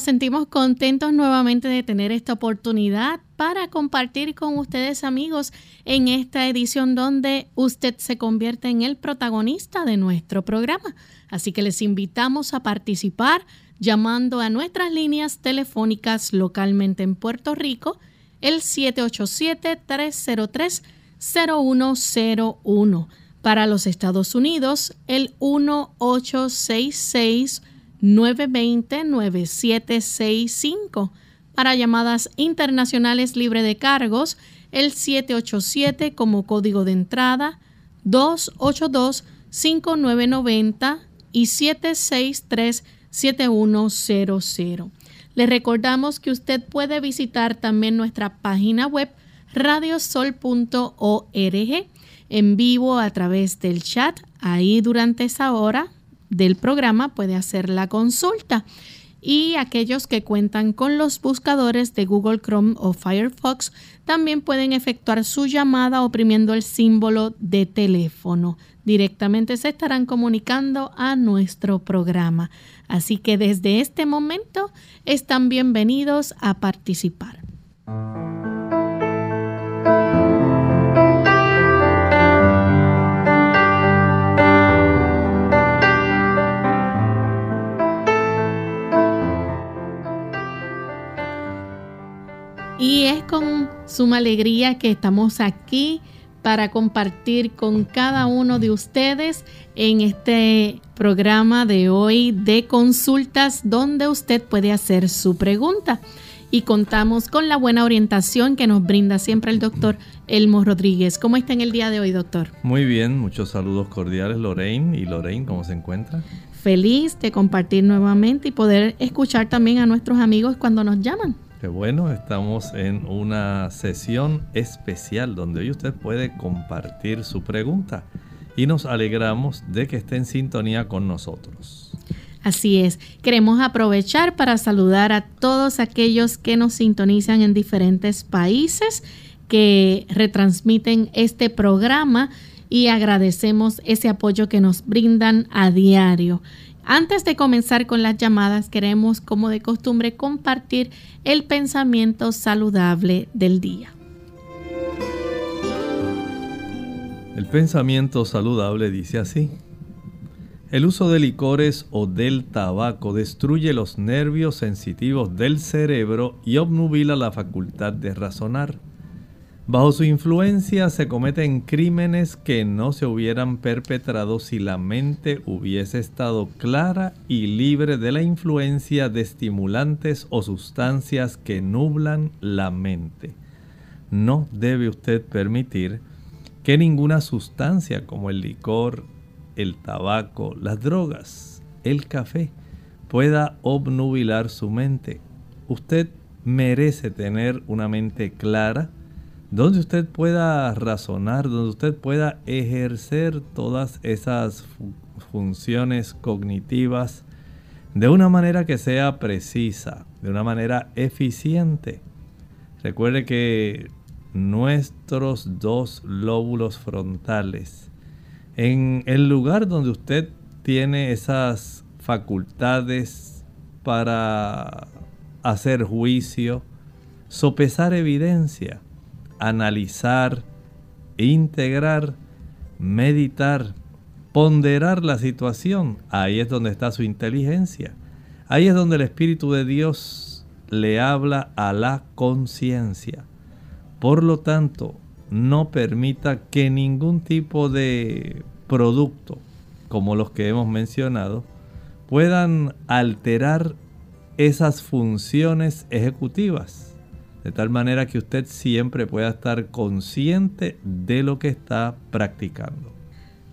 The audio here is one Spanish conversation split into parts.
Nos sentimos contentos nuevamente de tener esta oportunidad para compartir con ustedes amigos en esta edición donde usted se convierte en el protagonista de nuestro programa. Así que les invitamos a participar llamando a nuestras líneas telefónicas localmente en Puerto Rico, el 787-303-0101. Para los Estados Unidos, el 1866 920-9765. Para llamadas internacionales libre de cargos, el 787 como código de entrada, 282-5990 y 763-7100. Le recordamos que usted puede visitar también nuestra página web radiosol.org en vivo a través del chat. Ahí durante esa hora del programa puede hacer la consulta. Y aquellos que cuentan con los buscadores de Google Chrome o Firefox también pueden efectuar su llamada oprimiendo el símbolo de teléfono. Directamente se estarán comunicando a nuestro programa. Así que desde este momento están bienvenidos a participar. Y es con suma alegría que estamos aquí para compartir con cada uno de ustedes en este programa de hoy de consultas donde usted puede hacer su pregunta. Y contamos con la buena orientación que nos brinda siempre el doctor Elmo Rodríguez. ¿Cómo está en el día de hoy, doctor? Muy bien, muchos saludos cordiales, Lorraine. ¿Y Lorraine cómo se encuentra? Feliz de compartir nuevamente y poder escuchar también a nuestros amigos cuando nos llaman. Qué bueno, estamos en una sesión especial donde hoy usted puede compartir su pregunta y nos alegramos de que esté en sintonía con nosotros. Así es, queremos aprovechar para saludar a todos aquellos que nos sintonizan en diferentes países que retransmiten este programa y agradecemos ese apoyo que nos brindan a diario. Antes de comenzar con las llamadas, queremos, como de costumbre, compartir el pensamiento saludable del día. El pensamiento saludable dice así. El uso de licores o del tabaco destruye los nervios sensitivos del cerebro y obnubila la facultad de razonar. Bajo su influencia se cometen crímenes que no se hubieran perpetrado si la mente hubiese estado clara y libre de la influencia de estimulantes o sustancias que nublan la mente. No debe usted permitir que ninguna sustancia como el licor, el tabaco, las drogas, el café, pueda obnubilar su mente. Usted merece tener una mente clara, donde usted pueda razonar, donde usted pueda ejercer todas esas funciones cognitivas de una manera que sea precisa, de una manera eficiente. Recuerde que nuestros dos lóbulos frontales, en el lugar donde usted tiene esas facultades para hacer juicio, sopesar evidencia, analizar, integrar, meditar, ponderar la situación. Ahí es donde está su inteligencia. Ahí es donde el Espíritu de Dios le habla a la conciencia. Por lo tanto, no permita que ningún tipo de producto, como los que hemos mencionado, puedan alterar esas funciones ejecutivas. De tal manera que usted siempre pueda estar consciente de lo que está practicando.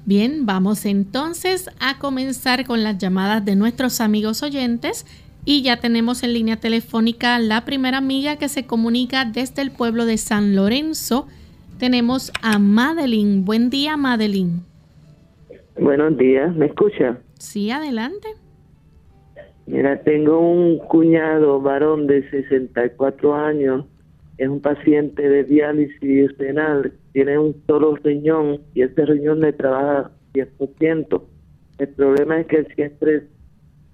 Bien, vamos entonces a comenzar con las llamadas de nuestros amigos oyentes y ya tenemos en línea telefónica la primera amiga que se comunica desde el pueblo de San Lorenzo. Tenemos a Madeline. Buen día, Madeline. Buenos días, ¿me escucha? Sí, adelante. Mira, tengo un cuñado varón de 64 años, es un paciente de diálisis renal, tiene un solo riñón y ese riñón le trabaja 10%. El problema es que él siempre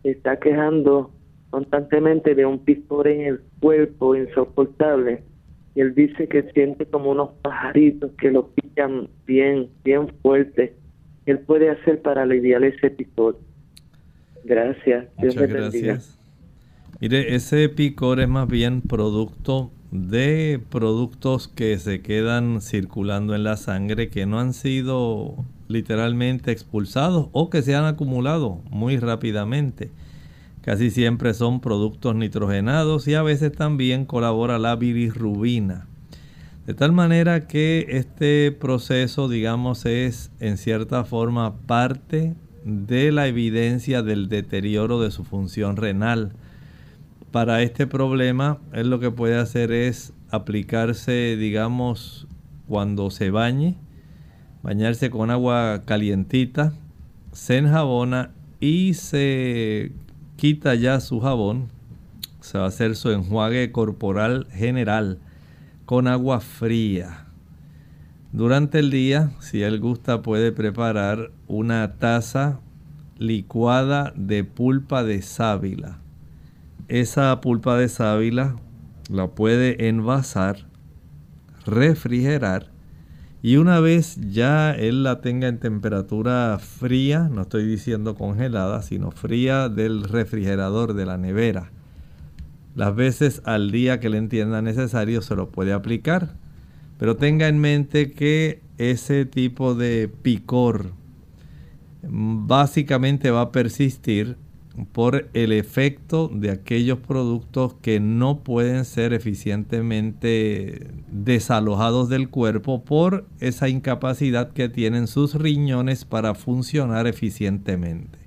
está quejando constantemente de un picor en el cuerpo insoportable y él dice que siente como unos pajaritos que lo pican bien, bien fuerte. ¿Qué él puede hacer para aliviar ese picor? Gracias. Muchas gracias. Mire, ese picor es más bien producto de productos que se quedan circulando en la sangre que no han sido literalmente expulsados o que se han acumulado muy rápidamente. Casi siempre son productos nitrogenados y a veces también colabora la bilirrubina. De tal manera que este proceso, digamos, es en cierta forma parte de la evidencia del deterioro de su función renal. Para este problema, él lo que puede hacer es aplicarse, digamos, cuando se bañe, bañarse con agua calientita, se enjabona y se quita ya su jabón. Se va a hacer su enjuague corporal general con agua fría durante el día, si él gusta, puede preparar una taza licuada de pulpa de sábila. Esa pulpa de sábila la puede envasar, refrigerar y una vez ya él la tenga en temperatura fría, no estoy diciendo congelada, sino fría del refrigerador de la nevera. Las veces al día que le entienda necesario se lo puede aplicar pero tenga en mente que ese tipo de picor básicamente va a persistir por el efecto de aquellos productos que no pueden ser eficientemente desalojados del cuerpo por esa incapacidad que tienen sus riñones para funcionar eficientemente.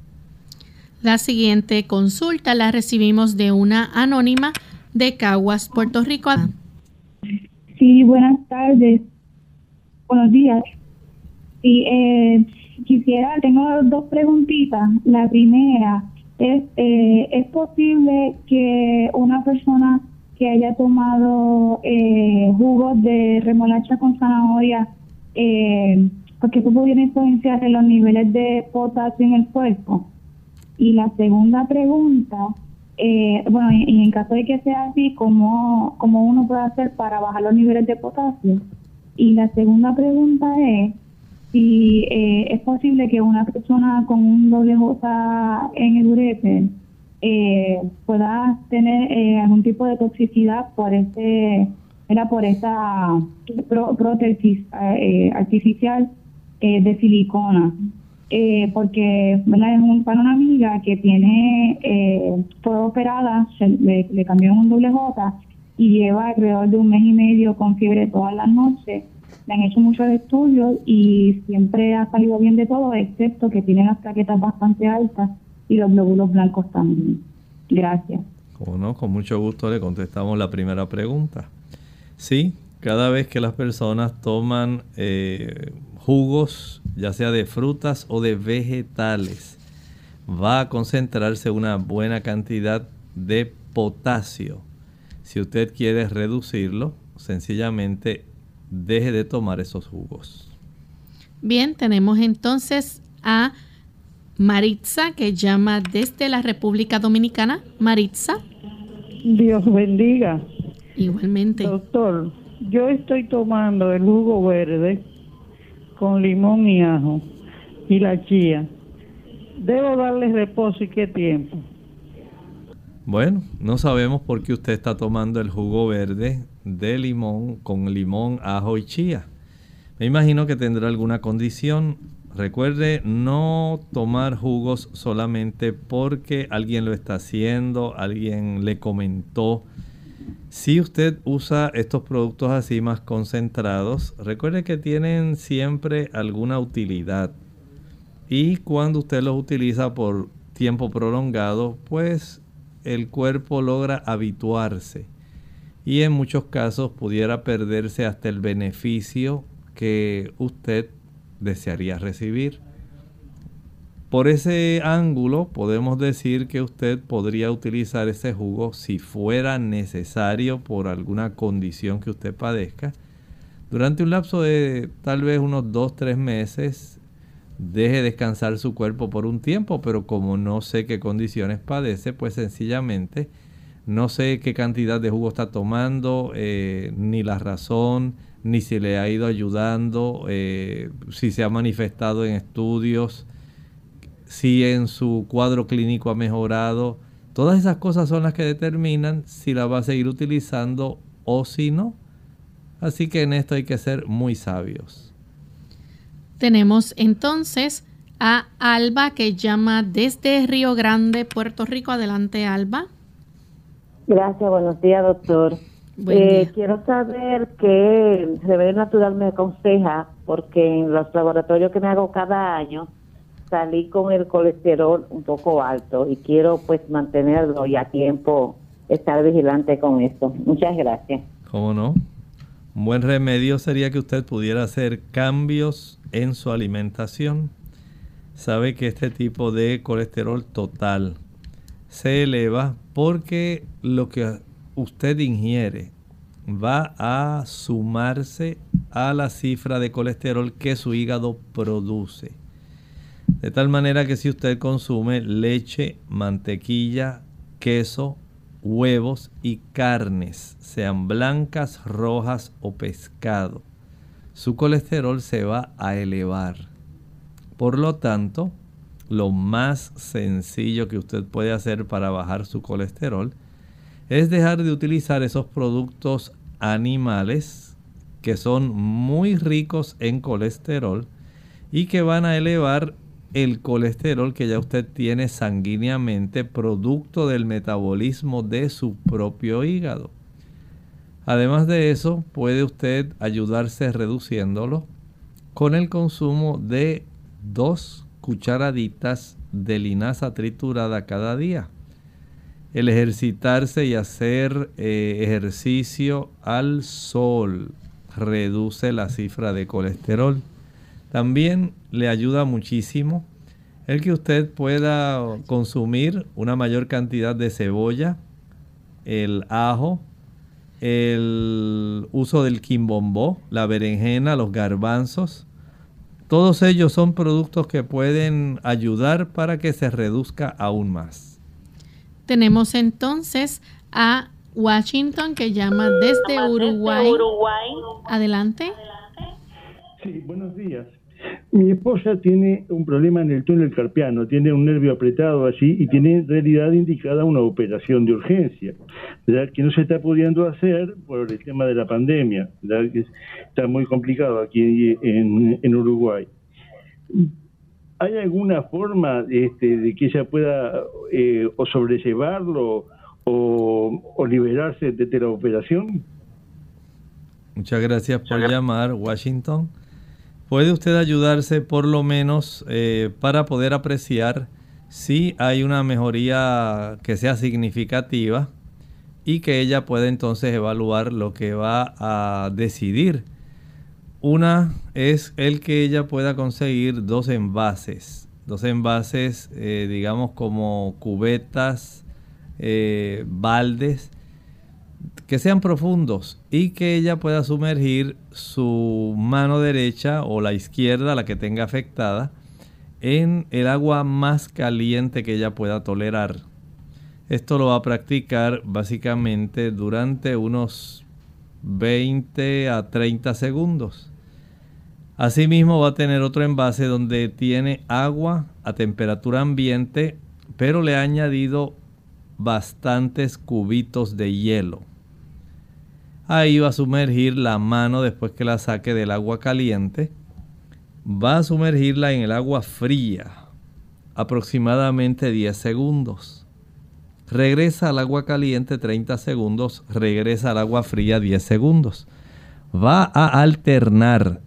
La siguiente consulta la recibimos de una anónima de Caguas, Puerto Rico. Sí, buenas tardes. Buenos días. Sí, eh, quisiera, tengo dos preguntitas. La primera es, eh, ¿es posible que una persona que haya tomado eh, jugos de remolacha con zanahoria, eh, porque eso pudiera influenciar en los niveles de potasio en el cuerpo? Y la segunda pregunta eh, bueno, y, en caso de que sea así, ¿cómo, ¿cómo uno puede hacer para bajar los niveles de potasio? Y la segunda pregunta es si eh, es posible que una persona con un doble J en el ureter eh, pueda tener eh, algún tipo de toxicidad por este era por esa prótesis artificial de silicona eh, porque es un, para una amiga que tiene, eh, fue operada, le, le cambiaron un doble J y lleva alrededor de un mes y medio con fiebre todas las noches. Le han hecho muchos estudios y siempre ha salido bien de todo, excepto que tiene las plaquetas bastante altas y los glóbulos blancos también. Gracias. Con mucho gusto le contestamos la primera pregunta. Sí, cada vez que las personas toman eh, jugos, ya sea de frutas o de vegetales, va a concentrarse una buena cantidad de potasio. Si usted quiere reducirlo, sencillamente deje de tomar esos jugos. Bien, tenemos entonces a Maritza que llama desde la República Dominicana. Maritza. Dios bendiga. Igualmente. Doctor, yo estoy tomando el jugo verde con limón y ajo y la chía. ¿Debo darle reposo y qué tiempo? Bueno, no sabemos por qué usted está tomando el jugo verde de limón con limón, ajo y chía. Me imagino que tendrá alguna condición. Recuerde no tomar jugos solamente porque alguien lo está haciendo, alguien le comentó. Si usted usa estos productos así más concentrados, recuerde que tienen siempre alguna utilidad. Y cuando usted los utiliza por tiempo prolongado, pues el cuerpo logra habituarse. Y en muchos casos pudiera perderse hasta el beneficio que usted desearía recibir. Por ese ángulo podemos decir que usted podría utilizar ese jugo si fuera necesario por alguna condición que usted padezca. Durante un lapso de tal vez unos 2-3 meses, deje descansar su cuerpo por un tiempo, pero como no sé qué condiciones padece, pues sencillamente no sé qué cantidad de jugo está tomando, eh, ni la razón, ni si le ha ido ayudando, eh, si se ha manifestado en estudios, si en su cuadro clínico ha mejorado. Todas esas cosas son las que determinan si la va a seguir utilizando o si no. Así que en esto hay que ser muy sabios. Tenemos entonces a Alba que llama desde Río Grande, Puerto Rico. Adelante, Alba. Gracias, buenos días, doctor. Eh, quiero saber qué Remedio Natural me aconseja, porque en los laboratorios que me hago cada año salí con el colesterol un poco alto y quiero pues mantenerlo y a tiempo estar vigilante con esto. Muchas gracias. ¿Cómo no? Un buen remedio sería que usted pudiera hacer cambios en su alimentación. Sabe que este tipo de colesterol total se eleva porque lo que usted ingiere va a sumarse a la cifra de colesterol que su hígado produce. De tal manera que si usted consume leche, mantequilla, queso, huevos y carnes, sean blancas, rojas o pescado, su colesterol se va a elevar. Por lo tanto, lo más sencillo que usted puede hacer para bajar su colesterol es dejar de utilizar esos productos animales que son muy ricos en colesterol y que van a elevar el colesterol que ya usted tiene sanguíneamente producto del metabolismo de su propio hígado. Además de eso, puede usted ayudarse reduciéndolo con el consumo de dos cucharaditas de linaza triturada cada día el ejercitarse y hacer eh, ejercicio al sol reduce la cifra de colesterol. También le ayuda muchísimo el que usted pueda consumir una mayor cantidad de cebolla, el ajo, el uso del quimbombó, la berenjena, los garbanzos. Todos ellos son productos que pueden ayudar para que se reduzca aún más. Tenemos entonces a Washington que llama desde Uruguay. Adelante. Sí, buenos días. Mi esposa tiene un problema en el túnel carpiano, tiene un nervio apretado allí y tiene en realidad indicada una operación de urgencia, que no se está pudiendo hacer por el tema de la pandemia, que está muy complicado aquí en, en Uruguay. ¿Hay alguna forma este, de que ella pueda eh, o sobrellevarlo o, liberarse de, la operación? Muchas gracias por llamar, Washington. ¿Puede usted ayudarse por lo menos eh, para poder apreciar si hay una mejoría que sea significativa y que ella pueda entonces evaluar lo que va a decidir una es el que ella pueda conseguir dos envases dos envases, eh, digamos como cubetas, eh, baldes, que sean profundos y que ella pueda sumergir su mano derecha o la izquierda, la que tenga afectada, en el agua más caliente que ella pueda tolerar. Esto lo va a practicar básicamente durante unos 20 a 30 segundos. Asimismo va a tener otro envase donde tiene agua a temperatura ambiente, pero le ha añadido bastantes cubitos de hielo. Ahí va a sumergir la mano después que la saque del agua caliente. Va a sumergirla en el agua fría, aproximadamente 10 segundos. Regresa al agua caliente 30 segundos, regresa al agua fría 10 segundos. Va a alternar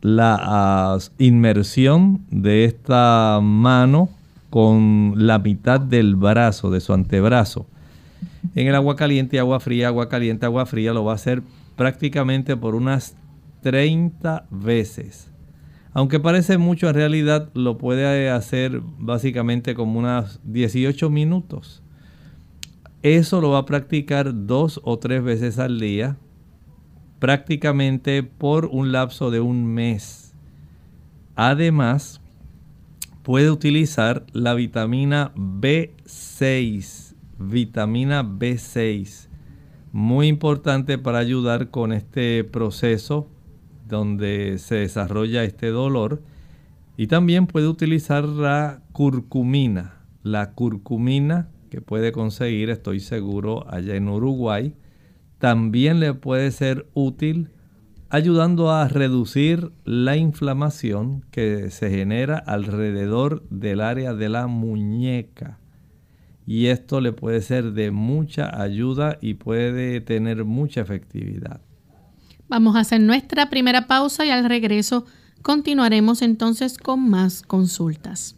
la ah, inmersión de esta mano con la mitad del brazo, de su antebrazo. En el agua caliente, agua fría, agua caliente, agua fría, lo va a hacer prácticamente por unas 30 veces. Aunque parece mucho, en realidad lo puede hacer básicamente como unas 18 minutos. Eso lo va a practicar dos o tres veces al día, prácticamente por un lapso de un mes. Además, puede utilizar la vitamina B6, vitamina B6, muy importante para ayudar con este proceso donde se desarrolla este dolor. Y también puede utilizar la curcumina, la curcumina que puede conseguir, estoy seguro, allá en Uruguay, también le puede ser útil ayudando a reducir la inflamación que se genera alrededor del área de la muñeca. Y esto le puede ser de mucha ayuda y puede tener mucha efectividad. Vamos a hacer nuestra primera pausa y al regreso continuaremos entonces con más consultas.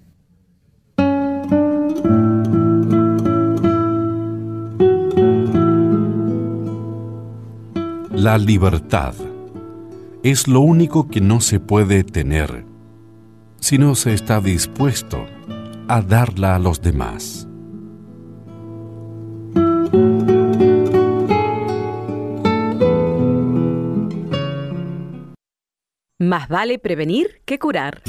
La libertad es lo único que no se puede tener si no se está dispuesto a darla a los demás. Más vale prevenir que curar.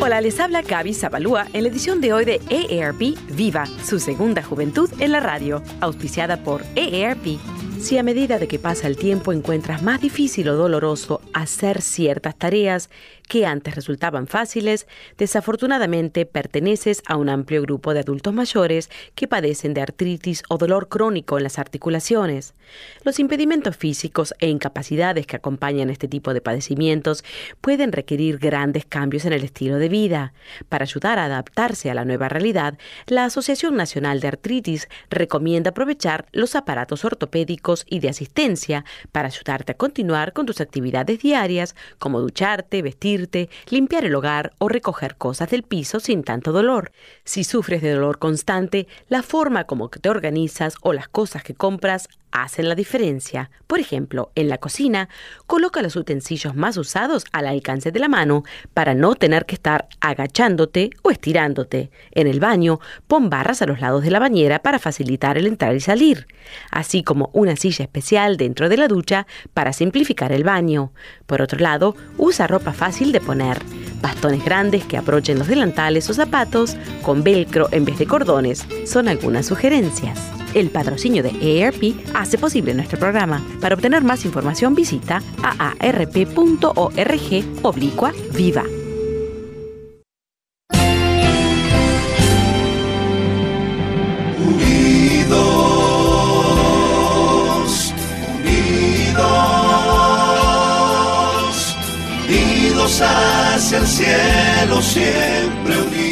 Hola, les habla Gaby Zabalúa en la edición de hoy de EARP Viva, su segunda juventud en la radio, auspiciada por EARP si a medida de que pasa el tiempo encuentras más difícil o doloroso hacer ciertas tareas que antes resultaban fáciles, desafortunadamente perteneces a un amplio grupo de adultos mayores que padecen de artritis o dolor crónico en las articulaciones. Los impedimentos físicos e incapacidades que acompañan este tipo de padecimientos pueden requerir grandes cambios en el estilo de vida. Para ayudar a adaptarse a la nueva realidad, la Asociación Nacional de Artritis recomienda aprovechar los aparatos ortopédicos y de asistencia para ayudarte a continuar con tus actividades diarias como ducharte, vestir, limpiar el hogar o recoger cosas del piso sin tanto dolor. Si sufres de dolor constante, la forma como te organizas o las cosas que compras hacen la diferencia. Por ejemplo, en la cocina, coloca los utensilios más usados al alcance de la mano para no tener que estar agachándote o estirándote. En el baño, pon barras a los lados de la bañera para facilitar el entrar y salir, así como una silla especial dentro de la ducha para simplificar el baño. Por otro lado, usa ropa fácil de poner, bastones grandes que aprochen los delantales o zapatos con velcro en vez de cordones. Son algunas sugerencias. El patrocinio de ERP hace posible nuestro programa. Para obtener más información visita aarp.org oblicua viva. Unidos, unidos, unidos hacia el cielo, siempre unidos.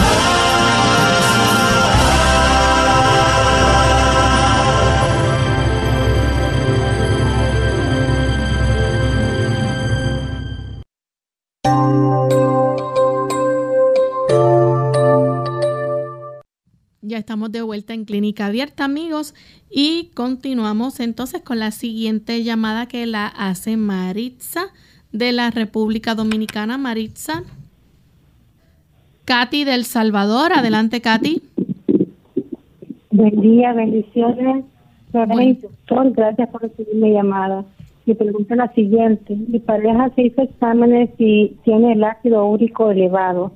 Estamos de vuelta en Clínica Abierta, amigos, y continuamos entonces con la siguiente llamada que la hace Maritza de la República Dominicana. Maritza. Katy del Salvador. Adelante, Katy. Buen día, bendiciones. Doctor, gracias por recibir mi llamada. Mi pregunta es la siguiente. Mi pareja se hizo exámenes y tiene el ácido úrico elevado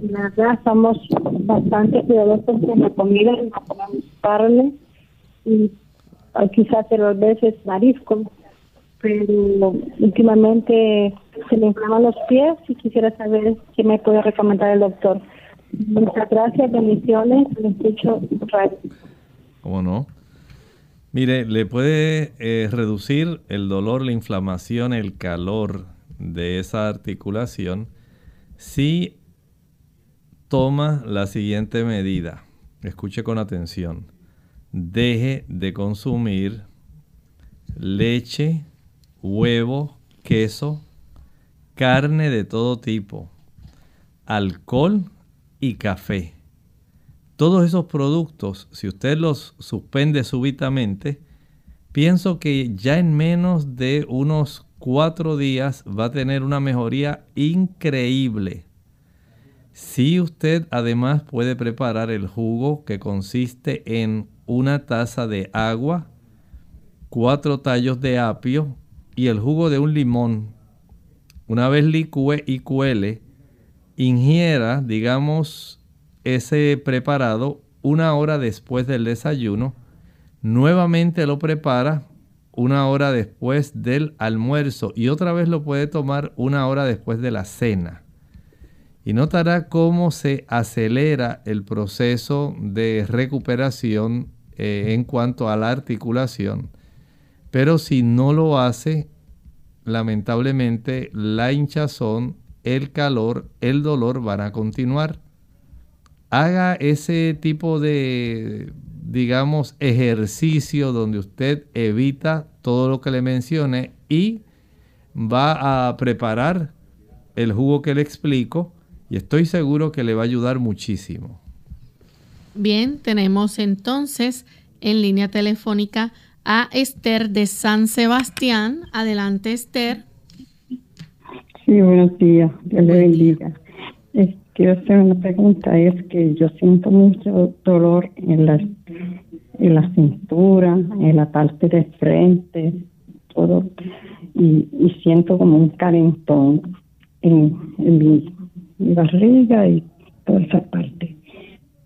verdad somos bastante cuidadosos con la comida, no comemos carne y quizás dos veces marisco, pero últimamente se me inflaman los pies y quisiera saber qué me puede recomendar el doctor. Muchas gracias, bendiciones, le escucho ¿Cómo no? Mire, le puede eh, reducir el dolor, la inflamación, el calor de esa articulación si toma la siguiente medida. Escuche con atención. Deje de consumir leche, huevo, queso, carne de todo tipo, alcohol y café. Todos esos productos, si usted los suspende súbitamente, pienso que ya en menos de unos cuatro días va a tener una mejoría increíble si usted además puede preparar el jugo que consiste en una taza de agua, cuatro tallos de apio y el jugo de un limón. Una vez licúe y cuele, ingiera, digamos, ese preparado una hora después del desayuno. Nuevamente lo prepara una hora después del almuerzo y otra vez lo puede tomar una hora después de la cena y notará cómo se acelera el proceso de recuperación eh, en cuanto a la articulación. Pero si no lo hace, lamentablemente la hinchazón, el calor, el dolor van a continuar. Haga ese tipo de, digamos, ejercicio donde usted evita todo lo que le mencione y va a preparar el jugo que le explico y estoy seguro que le va a ayudar muchísimo. Bien, tenemos entonces en línea telefónica a Esther de San Sebastián. Adelante, Esther. Sí, buenos días. Dios le bendiga. quiero hacer una pregunta. Es que yo siento mucho dolor en la, en la cintura, en la parte de frente, todo. Y, siento como un calentón en, en mi barriga y toda esa parte.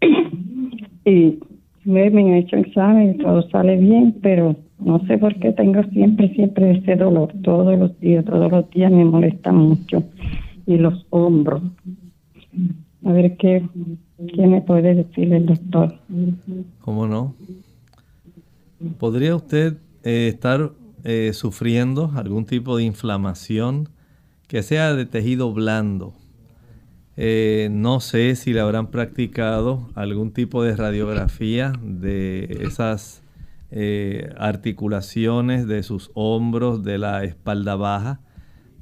y me, han hecho examen y todo sale bien, pero no sé por qué tengo siempre, siempre ese dolor, todos los días, todos los días me molesta mucho. Y los hombros. A ver qué, qué me puede decir el doctor. ¿Cómo no? ¿Podría usted eh, estar eh, sufriendo algún tipo de inflamación que sea de tejido blando? Eh, no sé si le habrán practicado algún tipo de radiografía de esas eh, articulaciones de sus hombros, de la espalda baja,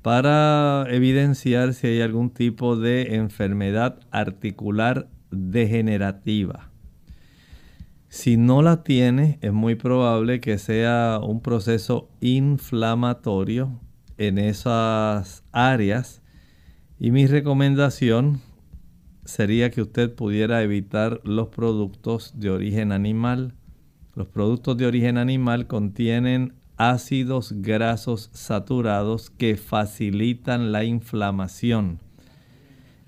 para evidenciar si hay algún tipo de enfermedad articular degenerativa. Si no la tiene, es muy probable que sea un proceso inflamatorio en esas áreas y mi recomendación sería que usted pudiera evitar los productos de origen animal. Los productos de origen animal contienen ácidos grasos saturados que facilitan la inflamación.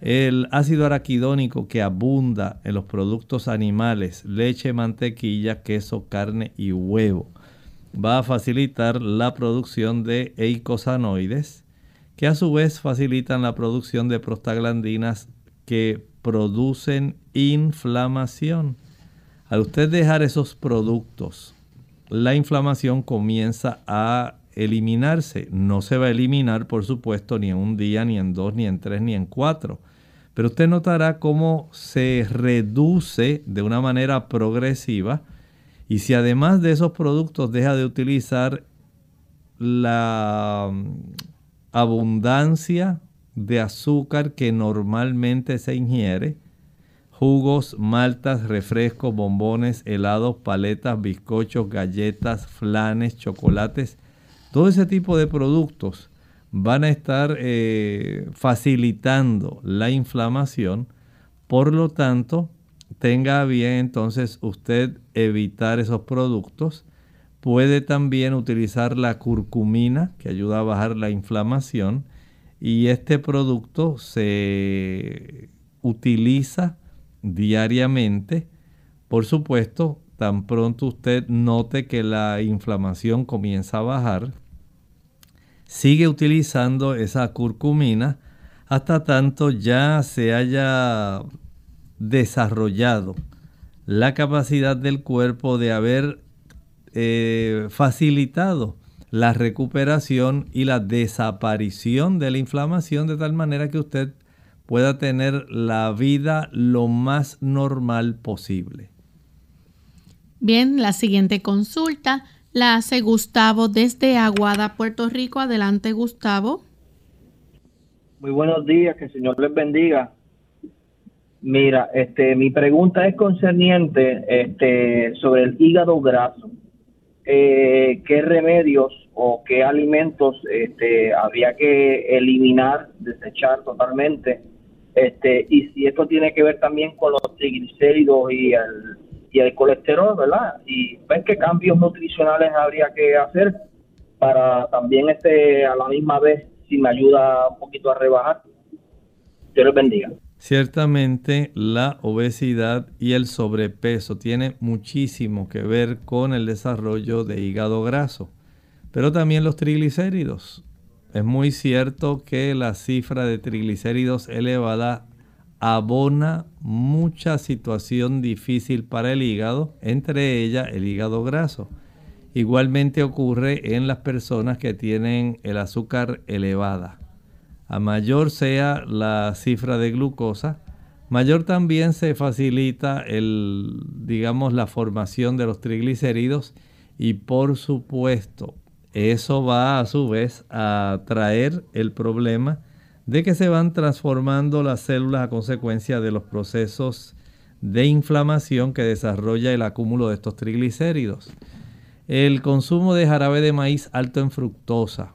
El ácido araquidónico que abunda en los productos animales, leche, mantequilla, queso, carne y huevo, va a facilitar la producción de eicosanoides, que a su vez facilitan la producción de prostaglandinas que producen inflamación. Al usted dejar esos productos, la inflamación comienza a eliminarse. No se va a eliminar, por supuesto, ni en un día, ni en dos, ni en tres, ni en cuatro. Pero usted notará cómo se reduce de una manera progresiva. Y si además de esos productos deja de utilizar la abundancia de azúcar que normalmente se ingiere, jugos, maltas, refrescos, bombones, helados, paletas, bizcochos, galletas, flanes, chocolates, todo ese tipo de productos van a estar eh, facilitando la inflamación. Por lo tanto, tenga bien entonces usted evitar esos productos. Puede también utilizar la curcumina que ayuda a bajar la inflamación y este producto se utiliza diariamente. Por supuesto, tan pronto usted note que la inflamación comienza a bajar, sigue utilizando esa curcumina hasta tanto ya se haya desarrollado la capacidad del cuerpo de haber eh, facilitado la recuperación y la desaparición de la inflamación de tal manera que usted pueda tener la vida lo más normal posible. Bien, la siguiente consulta la hace Gustavo desde Aguada, Puerto Rico. Adelante, Gustavo. Muy buenos días, que el Señor les bendiga. Mira, este, mi pregunta es concerniente este, sobre el hígado graso. Eh, ¿Qué remedios o qué alimentos este, habría que eliminar, desechar totalmente? Este, y si esto tiene que ver también con los triglicéridos y el y el colesterol, ¿verdad? Y ver qué cambios nutricionales habría que hacer para también este a la misma vez si me ayuda un poquito a rebajar. Dios les bendiga. Ciertamente la obesidad y el sobrepeso tiene muchísimo que ver con el desarrollo de hígado graso, pero también los triglicéridos. Es muy cierto que la cifra de triglicéridos elevada abona mucha situación difícil para el hígado, entre ellas el hígado graso. Igualmente ocurre en las personas que tienen el azúcar elevada. A mayor sea la cifra de glucosa, mayor también se facilita el, digamos, la formación de los triglicéridos y por supuesto eso va a su vez a traer el problema de que se van transformando las células a consecuencia de los procesos de inflamación que desarrolla el acúmulo de estos triglicéridos. El consumo de jarabe de maíz alto en fructosa,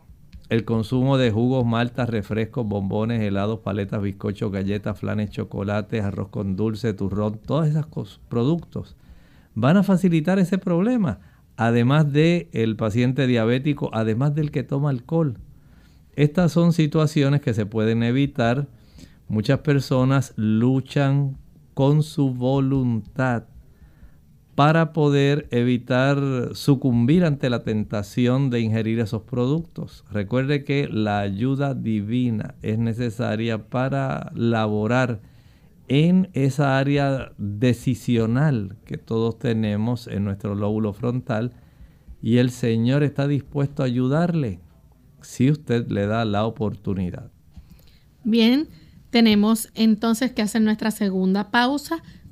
el consumo de jugos, maltas, refrescos, bombones, helados, paletas, bizcochos, galletas, flanes, chocolates, arroz con dulce, turrón, todos esos productos van a facilitar ese problema. Además del el paciente diabético, además del que toma alcohol. Estas son situaciones que se pueden evitar. Muchas personas luchan con su voluntad para poder evitar sucumbir ante la tentación de ingerir esos productos. Recuerde que la ayuda divina es necesaria para laborar en esa área decisional que todos tenemos en nuestro lóbulo frontal y el Señor está dispuesto a ayudarle si usted le da la oportunidad. Bien, tenemos entonces que hacer nuestra segunda pausa.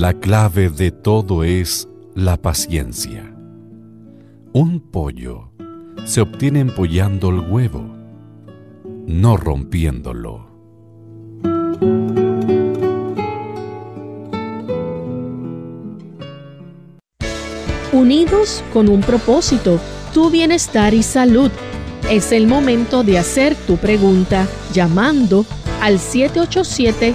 La clave de todo es la paciencia. Un pollo se obtiene empollando el huevo, no rompiéndolo. Unidos con un propósito, tu bienestar y salud. Es el momento de hacer tu pregunta llamando al 787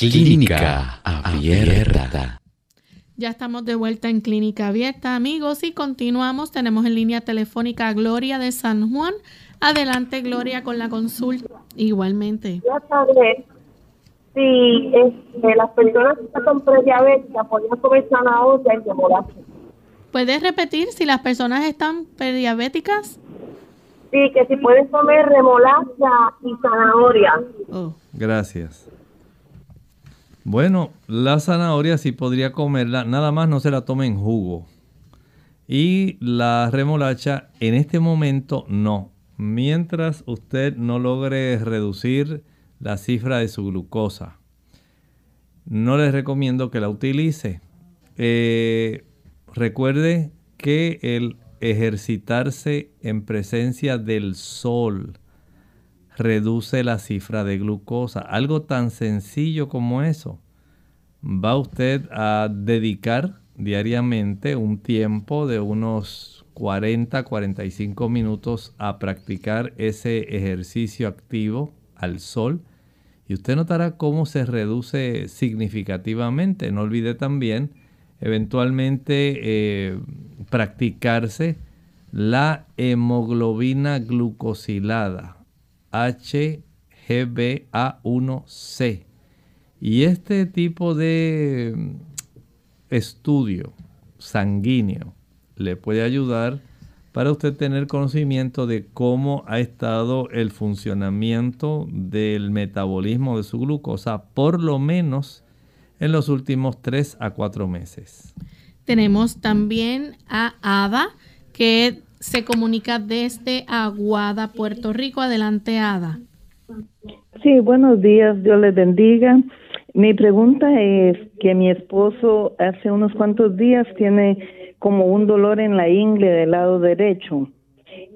Clínica Abierta. Ya estamos de vuelta en Clínica Abierta, amigos, y continuamos. Tenemos en línea telefónica a Gloria de San Juan. Adelante, Gloria, con la consulta. Igualmente. Ya saber si este, las personas que están prediabéticas podrían comer zanahoria y remolacha. ¿Puedes repetir si las personas están prediabéticas? Sí, que si pueden comer remolacha y zanahoria. Oh. Gracias. Bueno, la zanahoria sí podría comerla, nada más no se la tome en jugo. Y la remolacha en este momento no. Mientras usted no logre reducir la cifra de su glucosa, no les recomiendo que la utilice. Eh, recuerde que el ejercitarse en presencia del sol, reduce la cifra de glucosa. Algo tan sencillo como eso. Va usted a dedicar diariamente un tiempo de unos 40-45 minutos a practicar ese ejercicio activo al sol y usted notará cómo se reduce significativamente. No olvide también eventualmente eh, practicarse la hemoglobina glucosilada HGBA1C. Y este tipo de mm, estudio sanguíneo le puede ayudar para usted tener conocimiento de cómo ha estado el funcionamiento del metabolismo de su glucosa, por lo menos en los últimos 3 a 4 meses. Tenemos también a Ada, que se comunica desde Aguada, Puerto Rico. Adelante, Ada. Sí, buenos días, Dios les bendiga. Mi pregunta es que mi esposo hace unos cuantos días tiene como un dolor en la ingle del lado derecho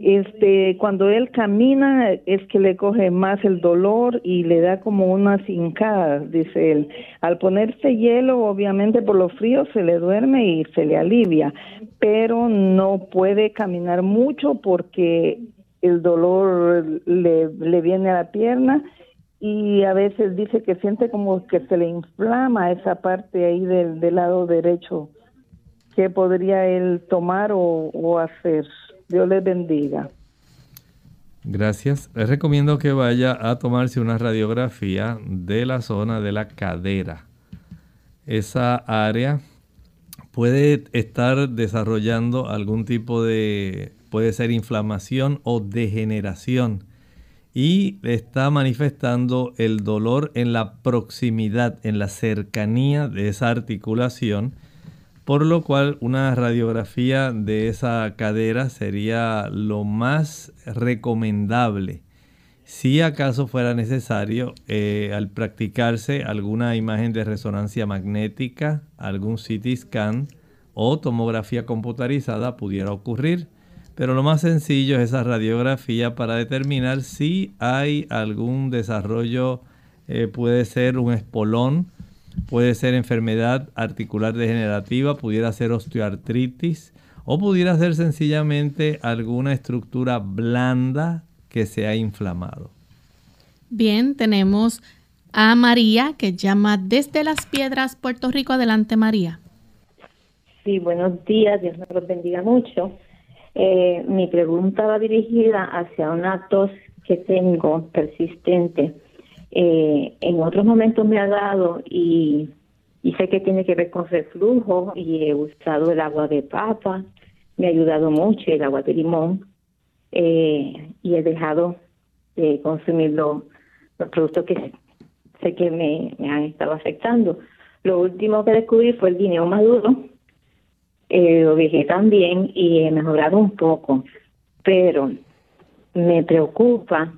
este cuando él camina es que le coge más el dolor y le da como unas hincadas, dice él. Al ponerse hielo, obviamente por lo frío se le duerme y se le alivia, pero no puede caminar mucho porque el dolor le, le viene a la pierna y a veces dice que siente como que se le inflama esa parte ahí del, del lado derecho. ¿Qué podría él tomar o, o hacer? Dios les bendiga. Gracias. Les recomiendo que vaya a tomarse una radiografía de la zona de la cadera. Esa área puede estar desarrollando algún tipo de, puede ser inflamación o degeneración y está manifestando el dolor en la proximidad, en la cercanía de esa articulación por lo cual una radiografía de esa cadera sería lo más recomendable. Si acaso fuera necesario, eh, al practicarse alguna imagen de resonancia magnética, algún CT scan o tomografía computarizada pudiera ocurrir. Pero lo más sencillo es esa radiografía para determinar si hay algún desarrollo, eh, puede ser un espolón, Puede ser enfermedad articular degenerativa, pudiera ser osteoartritis o pudiera ser sencillamente alguna estructura blanda que se ha inflamado. Bien, tenemos a María que llama desde Las Piedras, Puerto Rico. Adelante, María. Sí, buenos días, Dios me los bendiga mucho. Eh, mi pregunta va dirigida hacia una tos que tengo persistente eh, en otros momentos me ha dado y, sé que tiene que ver con reflujo y he usado el agua de papa, me ha ayudado mucho el agua de limón eh, y he dejado de consumir los, productos que sé que me, han estado afectando. Lo último que descubrí fue el guineo maduro, eh, lo dejé también y he mejorado un poco, pero me preocupa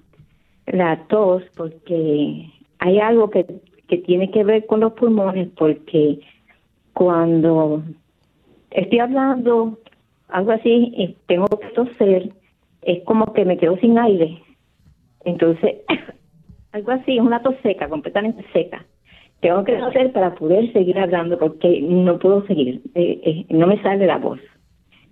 la tos porque hay algo que, que tiene que ver con los pulmones porque cuando estoy hablando algo así, tengo que toser, es como que me quedo sin aire. Entonces, algo así, es una tos seca, completamente seca. Tengo que toser para poder seguir hablando porque no puedo seguir, eh, eh, no me sale la voz.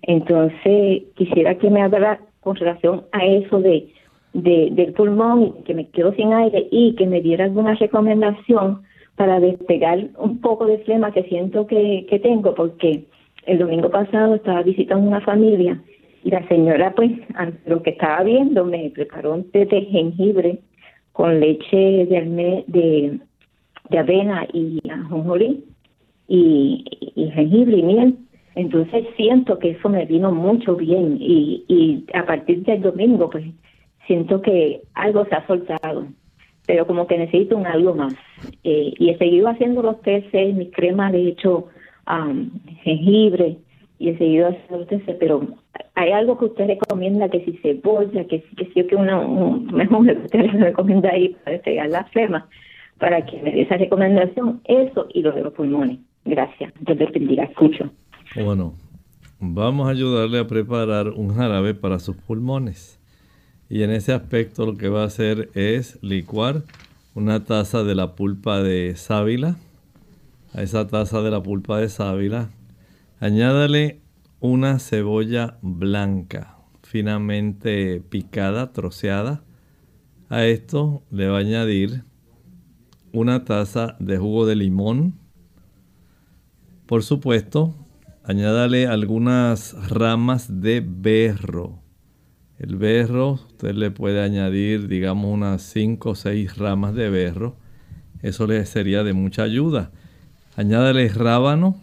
Entonces, quisiera que me hablara con relación a eso de, de del pulmón, que me quedo sin aire y que me diera alguna recomendación para despegar un poco de flema que siento que, que tengo, porque el domingo pasado estaba visitando una familia y la señora, pues, ante lo que estaba viendo, me preparó un té de jengibre con leche de, de, de avena y ajonjolí y, y jengibre y miel. Entonces siento que eso me vino mucho bien y, y a partir del domingo, pues, siento que algo se ha soltado pero como que necesito un algo más. Eh, y he seguido haciendo los testes, mis cremas de hecho jengibre y he seguido haciendo los testes, pero hay algo que usted recomienda que si cebolla, que si que que una, un, mejor que usted recomienda ahí para despegar la flema, para que me dé esa recomendación, eso y lo de los pulmones. Gracias. Dios te bendiga. Escucho. Bueno, vamos a ayudarle a preparar un jarabe para sus pulmones. Y en ese aspecto lo que va a hacer es licuar una taza de la pulpa de sábila. A esa taza de la pulpa de sábila, añádale una cebolla blanca finamente picada, troceada. A esto le va a añadir una taza de jugo de limón. Por supuesto, añádale algunas ramas de berro el berro, usted le puede añadir, digamos, unas 5 o 6 ramas de berro. Eso le sería de mucha ayuda. Añádale rábano,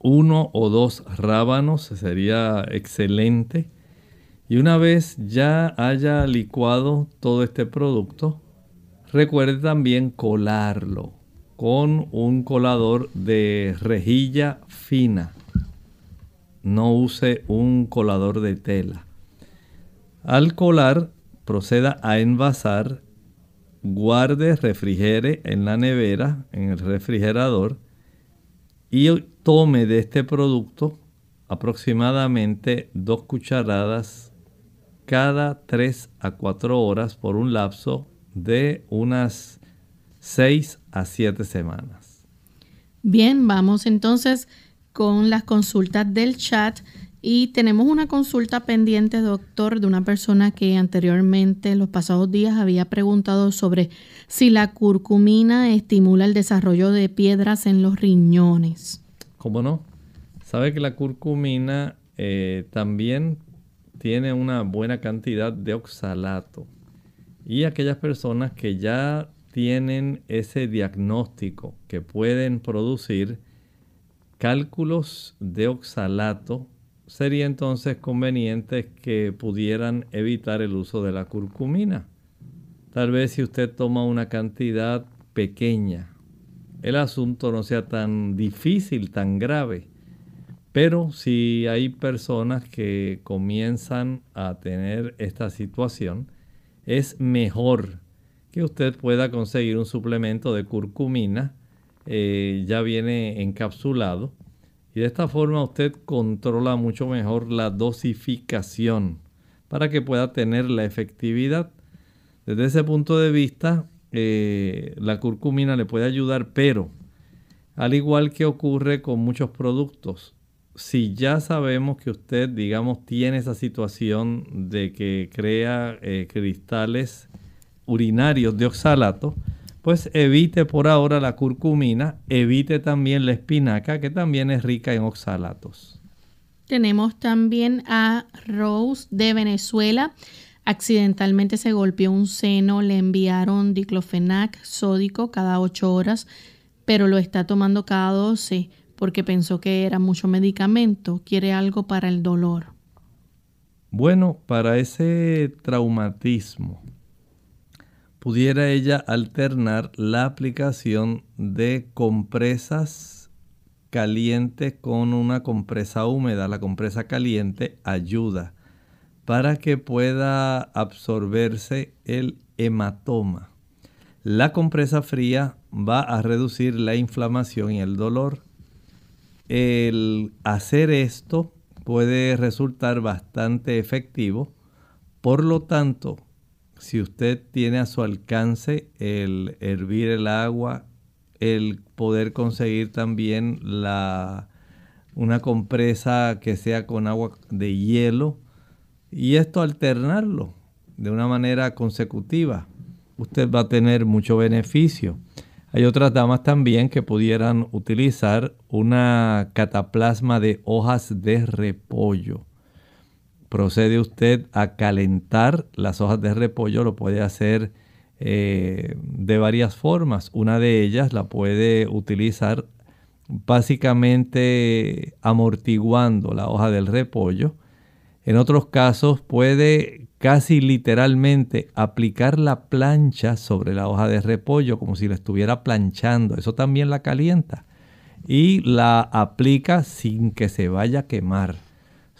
uno o dos rábanos, sería excelente. Y una vez ya haya licuado todo este producto, recuerde también colarlo con un colador de rejilla fina. No use un colador de tela. Al colar, proceda a envasar, guarde, refrigere en la nevera, en el refrigerador, y tome de este producto aproximadamente dos cucharadas cada 3 a 4 horas por un lapso de unas 6 a 7 semanas. Bien, vamos entonces con las consultas del chat. Y tenemos una consulta pendiente, doctor, de una persona que anteriormente, en los pasados días, había preguntado sobre si la curcumina estimula el desarrollo de piedras en los riñones. ¿Cómo no? Sabe que la curcumina eh, también tiene una buena cantidad de oxalato. Y aquellas personas que ya tienen ese diagnóstico que pueden producir cálculos de oxalato sería entonces conveniente que pudieran evitar el uso de la curcumina. Tal vez si usted toma una cantidad pequeña, el asunto no sea tan difícil, tan grave. Pero si hay personas que comienzan a tener esta situación, es mejor que usted pueda conseguir un suplemento de curcumina. Eh, ya viene encapsulado de esta forma usted controla mucho mejor la dosificación para que pueda tener la efectividad. Desde ese punto de vista, eh, la curcumina le puede ayudar, pero al igual que ocurre con muchos productos, si ya sabemos que usted, digamos, tiene esa situación de que crea eh, cristales urinarios de oxalato, pues evite por ahora la curcumina, evite también la espinaca, que también es rica en oxalatos. Tenemos también a Rose de Venezuela. Accidentalmente se golpeó un seno, le enviaron diclofenac sódico cada 8 horas, pero lo está tomando cada 12 porque pensó que era mucho medicamento. Quiere algo para el dolor. Bueno, para ese traumatismo pudiera ella alternar la aplicación de compresas calientes con una compresa húmeda. La compresa caliente ayuda para que pueda absorberse el hematoma. La compresa fría va a reducir la inflamación y el dolor. El hacer esto puede resultar bastante efectivo. Por lo tanto, si usted tiene a su alcance el hervir el agua, el poder conseguir también la, una compresa que sea con agua de hielo y esto alternarlo de una manera consecutiva, usted va a tener mucho beneficio. Hay otras damas también que pudieran utilizar una cataplasma de hojas de repollo. Procede usted a calentar las hojas de repollo, lo puede hacer eh, de varias formas. Una de ellas la puede utilizar básicamente amortiguando la hoja del repollo. En otros casos puede casi literalmente aplicar la plancha sobre la hoja de repollo como si la estuviera planchando. Eso también la calienta. Y la aplica sin que se vaya a quemar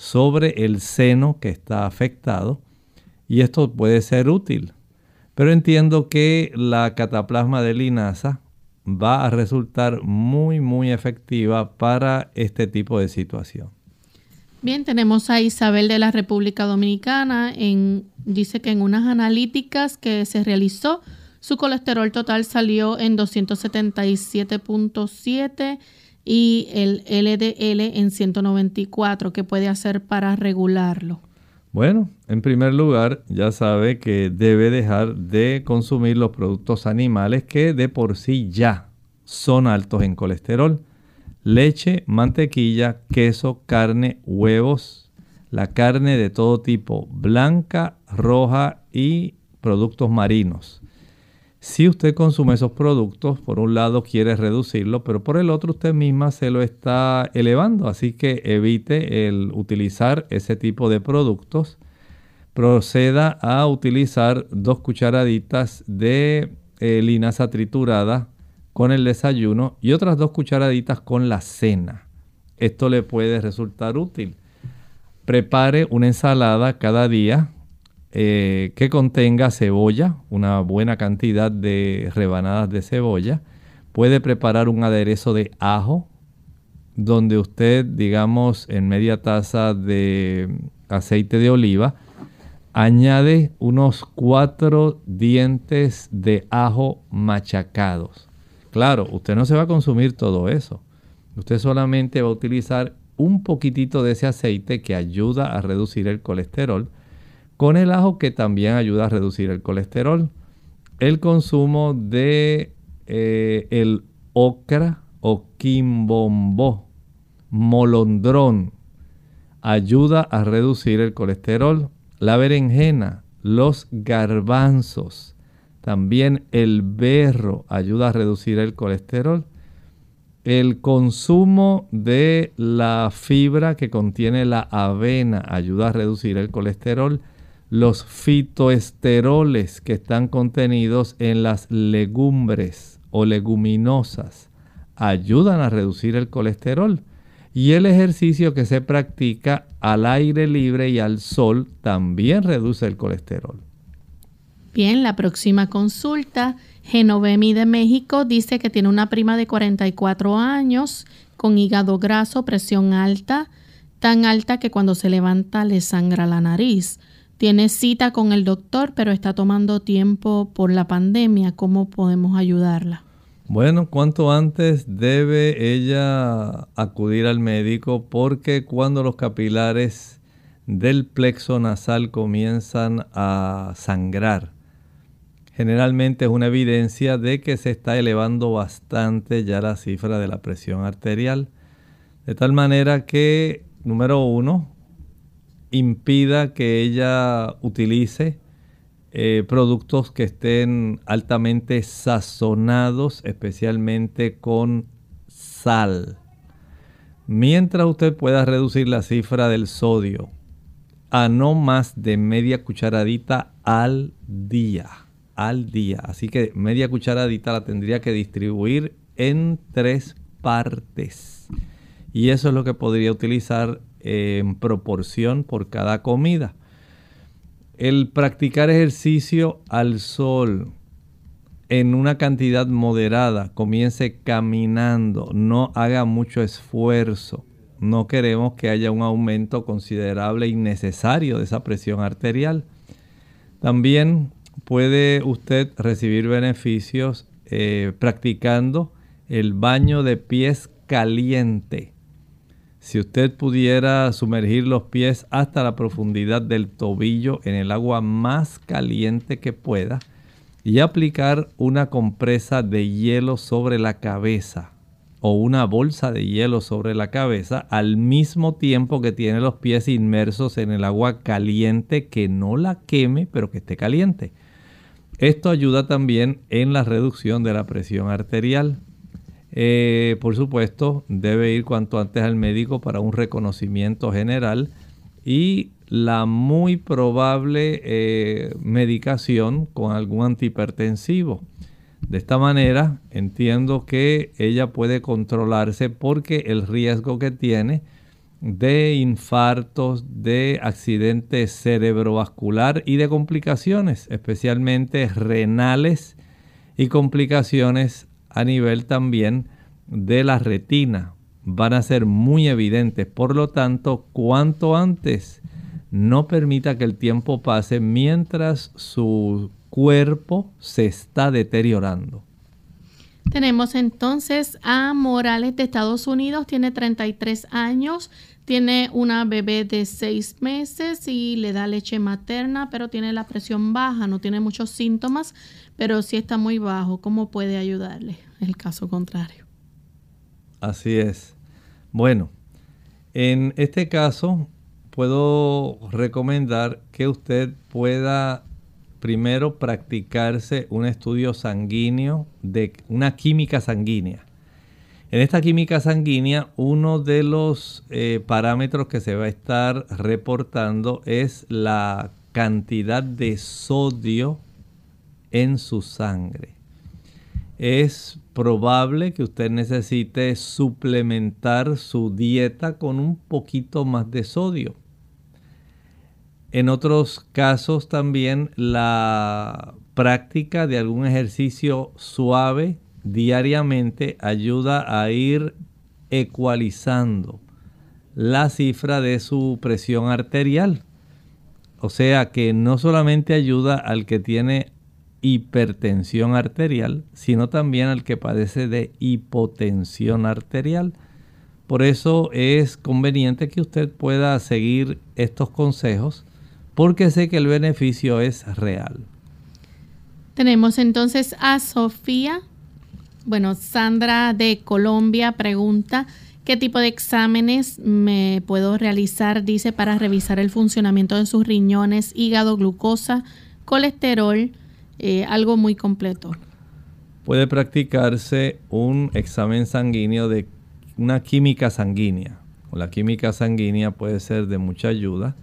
sobre el seno que está afectado. Y esto puede ser útil. Pero entiendo que la cataplasma de linaza va a resultar muy, muy efectiva para este tipo de situación. Bien, tenemos a Isabel de la República Dominicana. En, dice que en unas analíticas que se realizó, su colesterol total salió en 277.7 y el LDL en 194. ¿Qué puede hacer para regularlo? Bueno, en primer lugar, ya sabe que debe dejar de consumir los productos animales que de por sí ya son altos en colesterol leche, mantequilla, queso, carne, huevos, la carne de todo tipo, blanca, roja y productos marinos. Si usted consume esos productos, por un lado quiere reducirlo, pero por el otro usted misma se lo está elevando, así que evite el utilizar ese tipo de productos. Proceda a utilizar dos cucharaditas de eh, linaza triturada con el desayuno y otras dos cucharaditas con la cena. Esto le puede resultar útil. Prepare una ensalada cada día eh, que contenga cebolla, una buena cantidad de rebanadas de cebolla. Puede preparar un aderezo de ajo, donde usted, digamos, en media taza de aceite de oliva, añade unos cuatro dientes de ajo machacados. Claro, usted no se va a consumir todo eso. Usted solamente va a utilizar un poquitito de ese aceite que ayuda a reducir el colesterol, con el ajo que también ayuda a reducir el colesterol. El consumo de eh, el ocra o quimbombo, molondrón, ayuda a reducir el colesterol. La berenjena, los garbanzos, también el berro ayuda a reducir el colesterol. El consumo de la fibra que contiene la avena ayuda a reducir el colesterol. Los fitoesteroles que están contenidos en las legumbres o leguminosas ayudan a reducir el colesterol. Y el ejercicio que se practica al aire libre y al sol también reduce el colesterol. Bien, la próxima consulta, Genovemi de México dice que tiene una prima de 44 años con hígado graso, presión alta, tan alta que cuando se levanta le sangra la nariz. Tiene cita con el doctor, pero está tomando tiempo por la pandemia. ¿Cómo podemos ayudarla? Bueno, cuanto antes debe ella acudir al médico porque cuando los capilares del plexo nasal comienzan a sangrar, generalmente es una evidencia de que se está elevando bastante ya la cifra de la presión arterial. De tal manera que, número uno, impida que ella utilice eh, productos que estén altamente sazonados, especialmente con sal. Mientras usted pueda reducir la cifra del sodio a no más de media cucharadita al día al día. Así que media cucharadita la tendría que distribuir en tres partes. Y eso es lo que podría utilizar en proporción por cada comida. El practicar ejercicio al sol en una cantidad moderada, comience caminando, no haga mucho esfuerzo. no queremos que haya un aumento considerable innecesario de esa presión arterial. También puede usted recibir beneficios eh, practicando el baño de pies caliente. Si usted pudiera sumergir los pies hasta la profundidad del tobillo en el agua más caliente que pueda y aplicar una compresa de hielo sobre la cabeza o una bolsa de hielo sobre la cabeza al mismo tiempo que tiene los pies inmersos en el agua caliente que no la queme pero que esté caliente. Esto ayuda también en la reducción de la presión arterial. Eh, por supuesto, debe ir cuanto antes al médico para un reconocimiento general y la muy probable eh, medicación con algún antihipertensivo. De esta manera entiendo que ella puede controlarse porque el riesgo que tiene de infartos, de accidentes cerebrovascular y de complicaciones, especialmente renales y complicaciones a nivel también de la retina, van a ser muy evidentes. Por lo tanto, cuanto antes no permita que el tiempo pase mientras su cuerpo se está deteriorando. Tenemos entonces a Morales de Estados Unidos, tiene 33 años, tiene una bebé de 6 meses y le da leche materna, pero tiene la presión baja, no tiene muchos síntomas, pero sí está muy bajo. ¿Cómo puede ayudarle? El caso contrario. Así es. Bueno, en este caso puedo recomendar que usted pueda primero practicarse un estudio sanguíneo de una química sanguínea. En esta química sanguínea, uno de los eh, parámetros que se va a estar reportando es la cantidad de sodio en su sangre. Es probable que usted necesite suplementar su dieta con un poquito más de sodio. En otros casos también la práctica de algún ejercicio suave diariamente ayuda a ir ecualizando la cifra de su presión arterial. O sea que no solamente ayuda al que tiene hipertensión arterial, sino también al que padece de hipotensión arterial. Por eso es conveniente que usted pueda seguir estos consejos porque sé que el beneficio es real. Tenemos entonces a Sofía. Bueno, Sandra de Colombia pregunta, ¿qué tipo de exámenes me puedo realizar? Dice, para revisar el funcionamiento de sus riñones, hígado, glucosa, colesterol, eh, algo muy completo. Puede practicarse un examen sanguíneo de una química sanguínea. La química sanguínea puede ser de mucha ayuda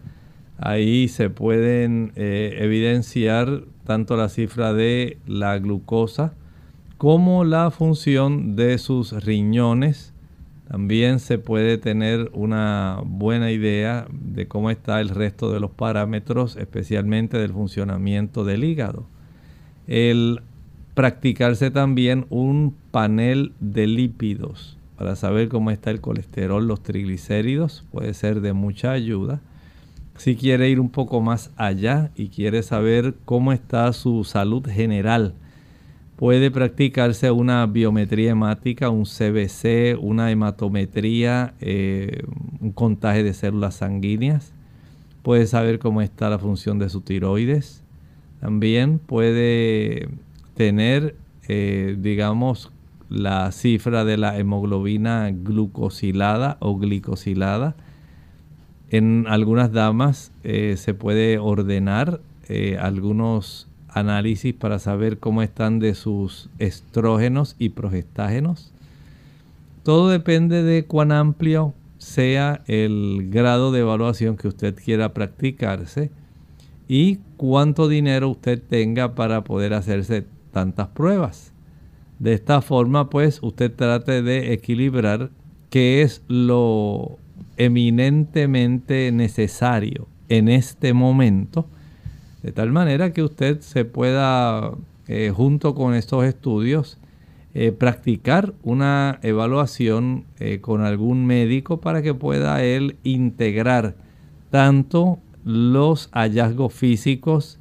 Ahí se pueden eh, evidenciar tanto la cifra de la glucosa como la función de sus riñones. También se puede tener una buena idea de cómo está el resto de los parámetros, especialmente del funcionamiento del hígado. El practicarse también un panel de lípidos para saber cómo está el colesterol, los triglicéridos, puede ser de mucha ayuda. Si quiere ir un poco más allá y quiere saber cómo está su salud general, puede practicarse una biometría hemática, un CBC, una hematometría, eh, un contaje de células sanguíneas. Puede saber cómo está la función de su tiroides. También puede tener, eh, digamos, la cifra de la hemoglobina glucosilada o glicosilada en algunas damas eh, se puede ordenar eh, algunos análisis para saber cómo están de sus estrógenos y progestágenos. Todo depende de cuán amplio sea el grado de evaluación que usted quiera practicarse y cuánto dinero usted tenga para poder hacerse tantas pruebas. De esta forma, pues, usted trate de equilibrar qué es lo eminentemente necesario en este momento, de tal manera que usted se pueda, eh, junto con estos estudios, eh, practicar una evaluación eh, con algún médico para que pueda él integrar tanto los hallazgos físicos,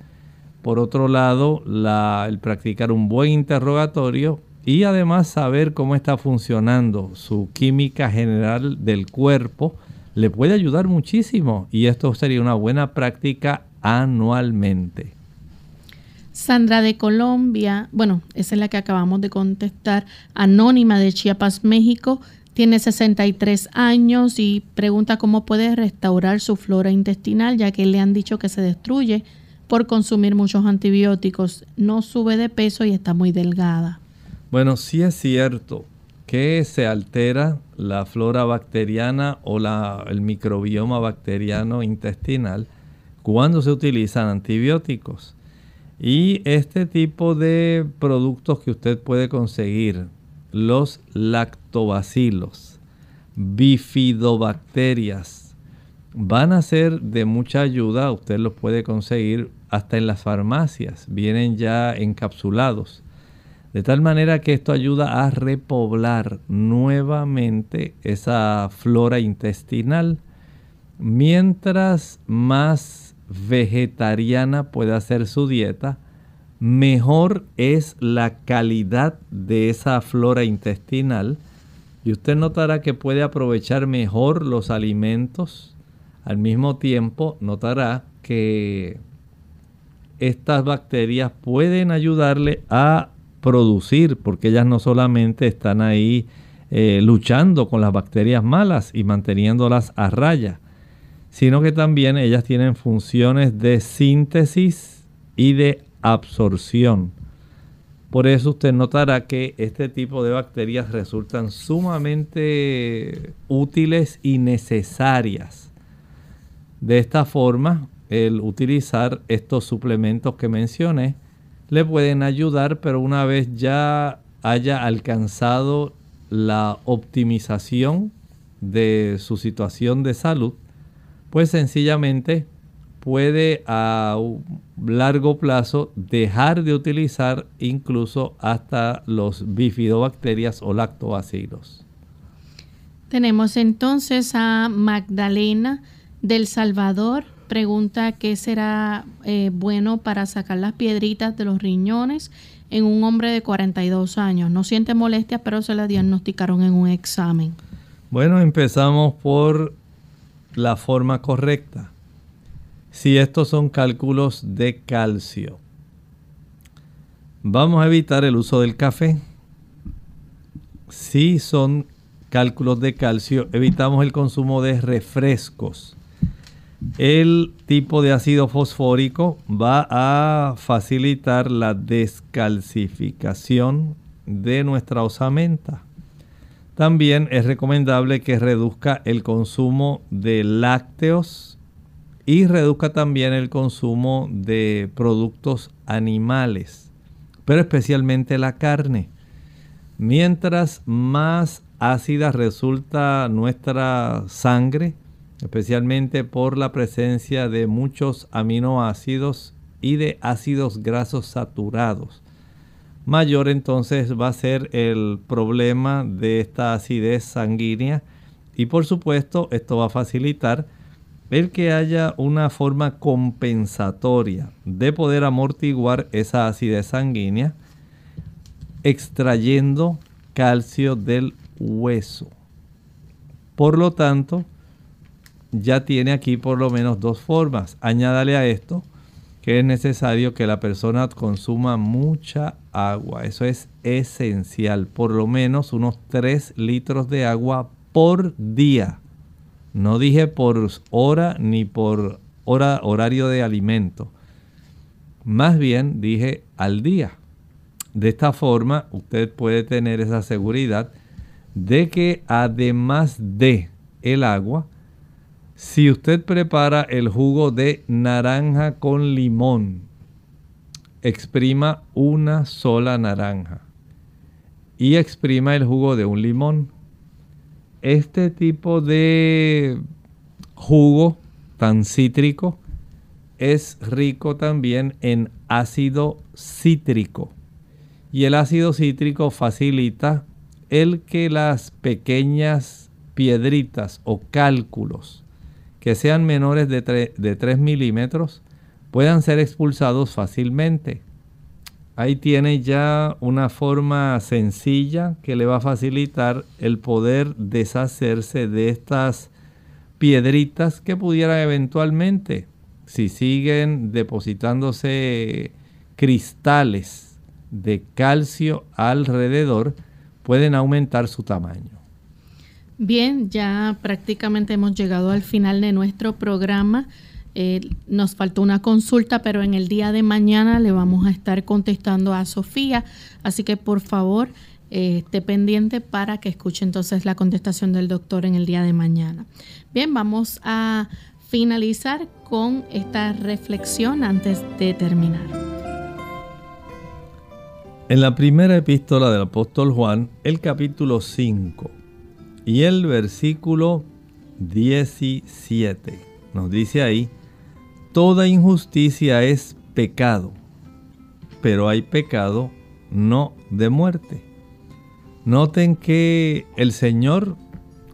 por otro lado, el practicar un buen interrogatorio y además saber cómo está funcionando su química general del cuerpo, le puede ayudar muchísimo y esto sería una buena práctica anualmente. Sandra de Colombia, bueno, esa es la que acabamos de contestar, anónima de Chiapas, México, tiene 63 años y pregunta cómo puede restaurar su flora intestinal, ya que le han dicho que se destruye por consumir muchos antibióticos. No sube de peso y está muy delgada. Bueno, sí es cierto que se altera la flora bacteriana o el microbioma bacteriano intestinal cuando se utilizan antibióticos. Y este tipo de productos que usted puede conseguir, los lactobacilos, bifidobacterias, van a ser de mucha ayuda. Usted los puede conseguir hasta en las farmacias. Vienen ya encapsulados. De tal manera que esto ayuda a repoblar nuevamente esa flora intestinal. Mientras más vegetariana puede hacer su dieta, mejor es la calidad de esa flora intestinal y usted notará que puede aprovechar mejor los alimentos. Al mismo tiempo notará que estas bacterias pueden ayudarle a producir, porque ellas no solamente están ahí eh, luchando con las bacterias malas y manteniéndolas a raya, sino que también ellas tienen funciones de síntesis y de absorción. Por eso usted notará que este tipo de bacterias resultan sumamente útiles y necesarias. De esta forma, el utilizar estos suplementos que mencioné le pueden ayudar, pero una vez ya haya alcanzado la optimización de su situación de salud, pues sencillamente puede a largo plazo dejar de utilizar incluso hasta los bifidobacterias o lactobacilos. Tenemos entonces a Magdalena del Salvador. Pregunta qué será eh, bueno para sacar las piedritas de los riñones en un hombre de 42 años. No siente molestias, pero se la diagnosticaron en un examen. Bueno, empezamos por la forma correcta. Si estos son cálculos de calcio, vamos a evitar el uso del café. Si son cálculos de calcio, evitamos el consumo de refrescos. El tipo de ácido fosfórico va a facilitar la descalcificación de nuestra osamenta. También es recomendable que reduzca el consumo de lácteos y reduzca también el consumo de productos animales, pero especialmente la carne. Mientras más ácida resulta nuestra sangre, especialmente por la presencia de muchos aminoácidos y de ácidos grasos saturados, mayor entonces va a ser el problema de esta acidez sanguínea y por supuesto esto va a facilitar el que haya una forma compensatoria de poder amortiguar esa acidez sanguínea extrayendo calcio del hueso. Por lo tanto, ya tiene aquí por lo menos dos formas. Añádale a esto que es necesario que la persona consuma mucha agua. Eso es esencial. Por lo menos unos 3 litros de agua por día. No dije por hora ni por hora, horario de alimento. Más bien dije al día. De esta forma usted puede tener esa seguridad de que además de el agua, si usted prepara el jugo de naranja con limón, exprima una sola naranja y exprima el jugo de un limón. Este tipo de jugo tan cítrico es rico también en ácido cítrico. Y el ácido cítrico facilita el que las pequeñas piedritas o cálculos que sean menores de, de 3 milímetros puedan ser expulsados fácilmente. Ahí tiene ya una forma sencilla que le va a facilitar el poder deshacerse de estas piedritas que pudieran eventualmente, si siguen depositándose cristales de calcio alrededor, pueden aumentar su tamaño. Bien, ya prácticamente hemos llegado al final de nuestro programa. Eh, nos faltó una consulta, pero en el día de mañana le vamos a estar contestando a Sofía. Así que por favor, eh, esté pendiente para que escuche entonces la contestación del doctor en el día de mañana. Bien, vamos a finalizar con esta reflexión antes de terminar. En la primera epístola del apóstol Juan, el capítulo 5 y el versículo 17, nos dice ahí, Toda injusticia es pecado, pero hay pecado no de muerte. Noten que el Señor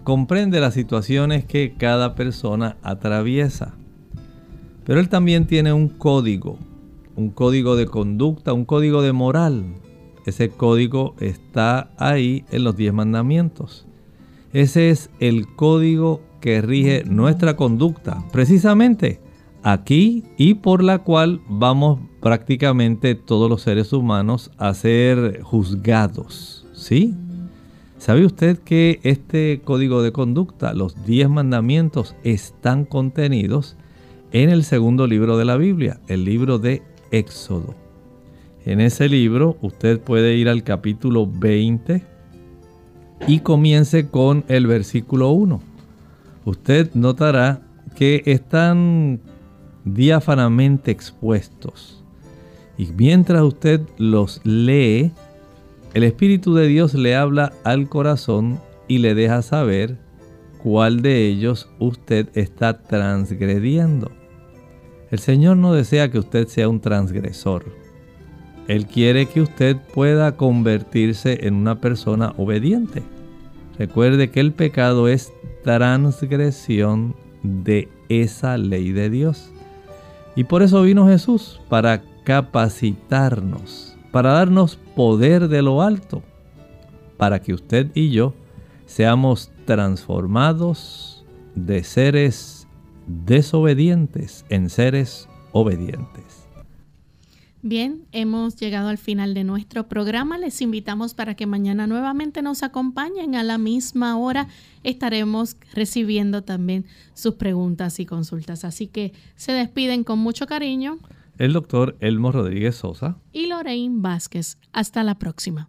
comprende las situaciones que cada persona atraviesa, pero Él también tiene un código, un código de conducta, un código de moral. Ese código está ahí en los diez mandamientos. Ese es el código que rige nuestra conducta. Precisamente aquí y por la cual vamos prácticamente todos los seres humanos a ser juzgados. ¿Sí? ¿Sabe usted que este código de conducta, los 10 mandamientos, están contenidos en el segundo libro de la Biblia, el libro de Éxodo? En ese libro usted puede ir al capítulo 20 y comience con el versículo 1. Usted notará que están diáfanamente expuestos. Y mientras usted los lee, el Espíritu de Dios le habla al corazón y le deja saber cuál de ellos usted está transgrediendo. El Señor no desea que usted sea un transgresor. Él quiere que usted pueda convertirse en una persona obediente. Recuerde que el pecado es transgresión de esa ley de Dios. Y por eso vino Jesús, para capacitarnos, para darnos poder de lo alto, para que usted y yo seamos transformados de seres desobedientes en seres obedientes. Bien, hemos llegado al final de nuestro programa. Les invitamos para que mañana nuevamente nos acompañen a la misma hora. Estaremos recibiendo también sus preguntas y consultas. Así que se despiden con mucho cariño. El doctor Elmo Rodríguez Sosa. Y Lorraine Vázquez. Hasta la próxima.